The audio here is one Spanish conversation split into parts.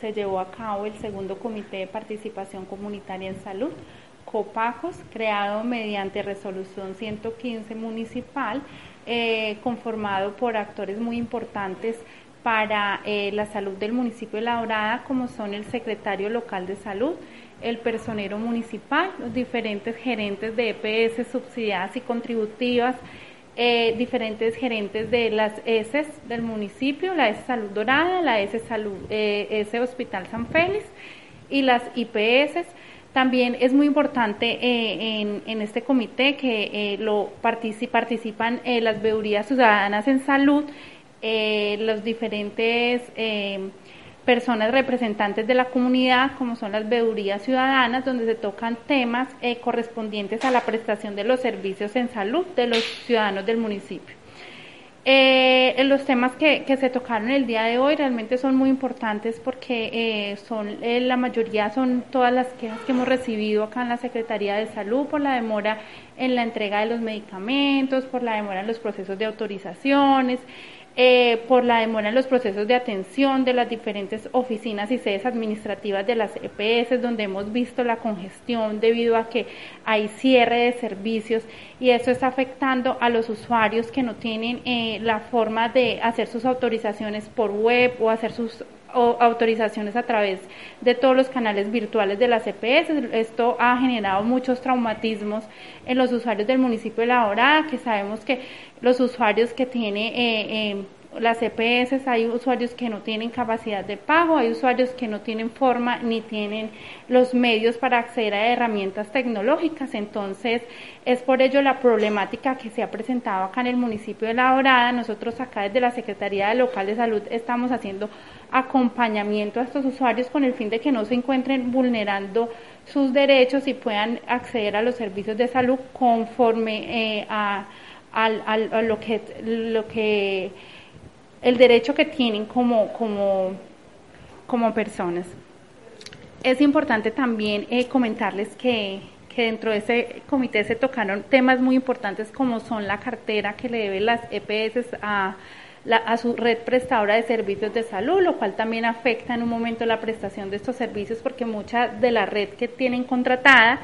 se llevó a cabo el segundo Comité de Participación Comunitaria en Salud, COPACOS, creado mediante resolución 115 municipal, eh, conformado por actores muy importantes para eh, la salud del municipio de La Dorada, como son el secretario local de salud, el personero municipal, los diferentes gerentes de EPS subsidiadas y contributivas, eh, diferentes gerentes de las ESES del municipio, la ES Salud Dorada, la ES Salud, eh, Hospital San Félix y las IPS. También es muy importante eh, en, este comité que eh, lo participan las veedurías ciudadanas en salud, los diferentes personas representantes de la comunidad, como son las veedurías ciudadanas, donde se tocan temas eh, correspondientes a la prestación de los servicios en salud de los ciudadanos del municipio. Eh, los temas que, se tocaron el día de hoy realmente son muy importantes porque eh, son la mayoría son todas las quejas que hemos recibido acá en la Secretaría de Salud por la demora en la entrega de los medicamentos, por la demora en los procesos de autorizaciones, eh, por la demora en los procesos de atención de las diferentes oficinas y sedes administrativas de las EPS, donde hemos visto la congestión debido a que hay cierre de servicios y eso está afectando a los usuarios que no tienen eh, la forma de hacer sus autorizaciones por web o hacer sus autorizaciones a través de todos los canales virtuales de las EPS. Esto ha generado muchos traumatismos en los usuarios del municipio de La Dorada, que sabemos que los usuarios que tiene eh, eh, las EPS, hay usuarios que no tienen capacidad de pago, hay usuarios que no tienen forma ni tienen los medios para acceder a herramientas tecnológicas. Entonces, es por ello la problemática que se ha presentado acá en el municipio de La Dorada. Nosotros acá desde la Secretaría de Local de Salud estamos haciendo acompañamiento a estos usuarios con el fin de que no se encuentren vulnerando sus derechos y puedan acceder a los servicios de salud conforme eh, a, lo que lo que el derecho que tienen como, como, como personas. Es importante también eh, comentarles que, que dentro de ese comité se tocaron temas muy importantes como son la cartera que le deben las EPS a, a su red prestadora de servicios de salud, lo cual también afecta en un momento la prestación de estos servicios porque mucha de la red que tienen contratada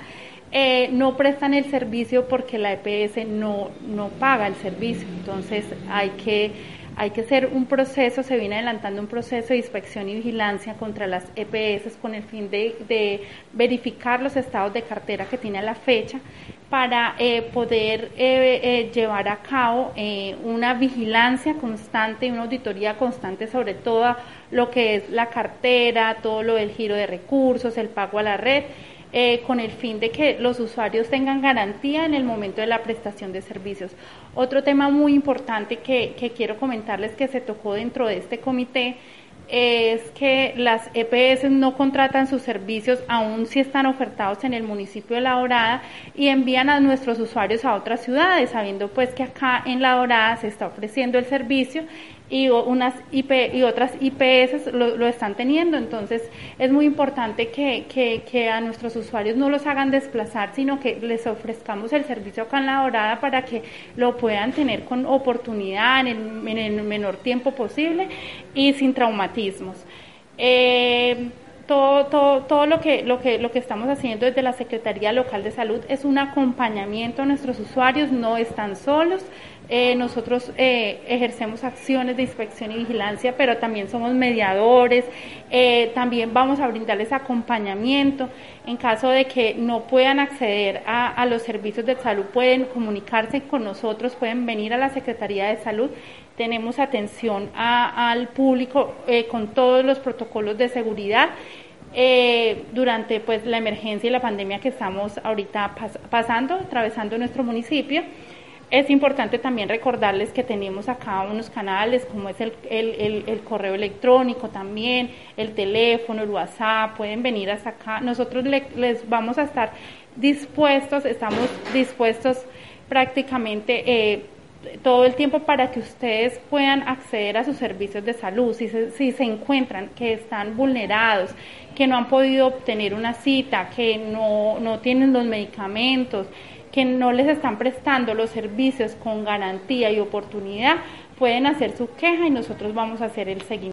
eh, no prestan el servicio porque la EPS no, no paga el servicio. Entonces hay que hay que hacer un proceso, se viene adelantando un proceso de inspección y vigilancia contra las EPS con el fin de, verificar los estados de cartera que tiene a la fecha para eh, poder eh, eh, llevar a cabo una vigilancia constante y una auditoría constante sobre todo lo que es la cartera, todo lo del giro de recursos, el pago a la red con el fin de que los usuarios tengan garantía en el momento de la prestación de servicios. Otro tema muy importante que, que quiero comentarles que se tocó dentro de este comité es que las EPS no contratan sus servicios aún si están ofertados en el municipio de La Dorada y envían a nuestros usuarios a otras ciudades, sabiendo pues que acá en La Dorada se está ofreciendo el servicio y unas IP y otras IPS lo, están teniendo. Entonces es muy importante que, que, a nuestros usuarios no los hagan desplazar, sino que les ofrezcamos el servicio acá en La Dorada para que lo puedan tener con oportunidad en el, en el menor tiempo posible y sin Eh, todo, todo, todo lo, que, lo, que, lo que estamos haciendo desde la Secretaría Local de Salud es un acompañamiento a nuestros usuarios, no están solos. Eh, nosotros eh, ejercemos acciones de inspección y vigilancia, pero también somos mediadores, eh, también vamos a brindarles acompañamiento. En caso de que no puedan acceder a, los servicios de salud, pueden comunicarse con nosotros, pueden venir a la Secretaría de Salud. Tenemos atención al público con todos los protocolos de seguridad. durante pues la emergencia y la pandemia que estamos ahorita pasando, atravesando nuestro municipio. Es importante también recordarles que tenemos acá unos canales como es el, el, correo electrónico también, el teléfono, el WhatsApp, pueden venir hasta acá. Nosotros les vamos a estar dispuestos, estamos dispuestos prácticamente eh, todo el tiempo para que ustedes puedan acceder a sus servicios de salud, si se, si se encuentran que están vulnerados, que no han podido obtener una cita, que no, no tienen los medicamentos, que no les están prestando los servicios con garantía y oportunidad, pueden hacer su queja y nosotros vamos a hacer el seguimiento.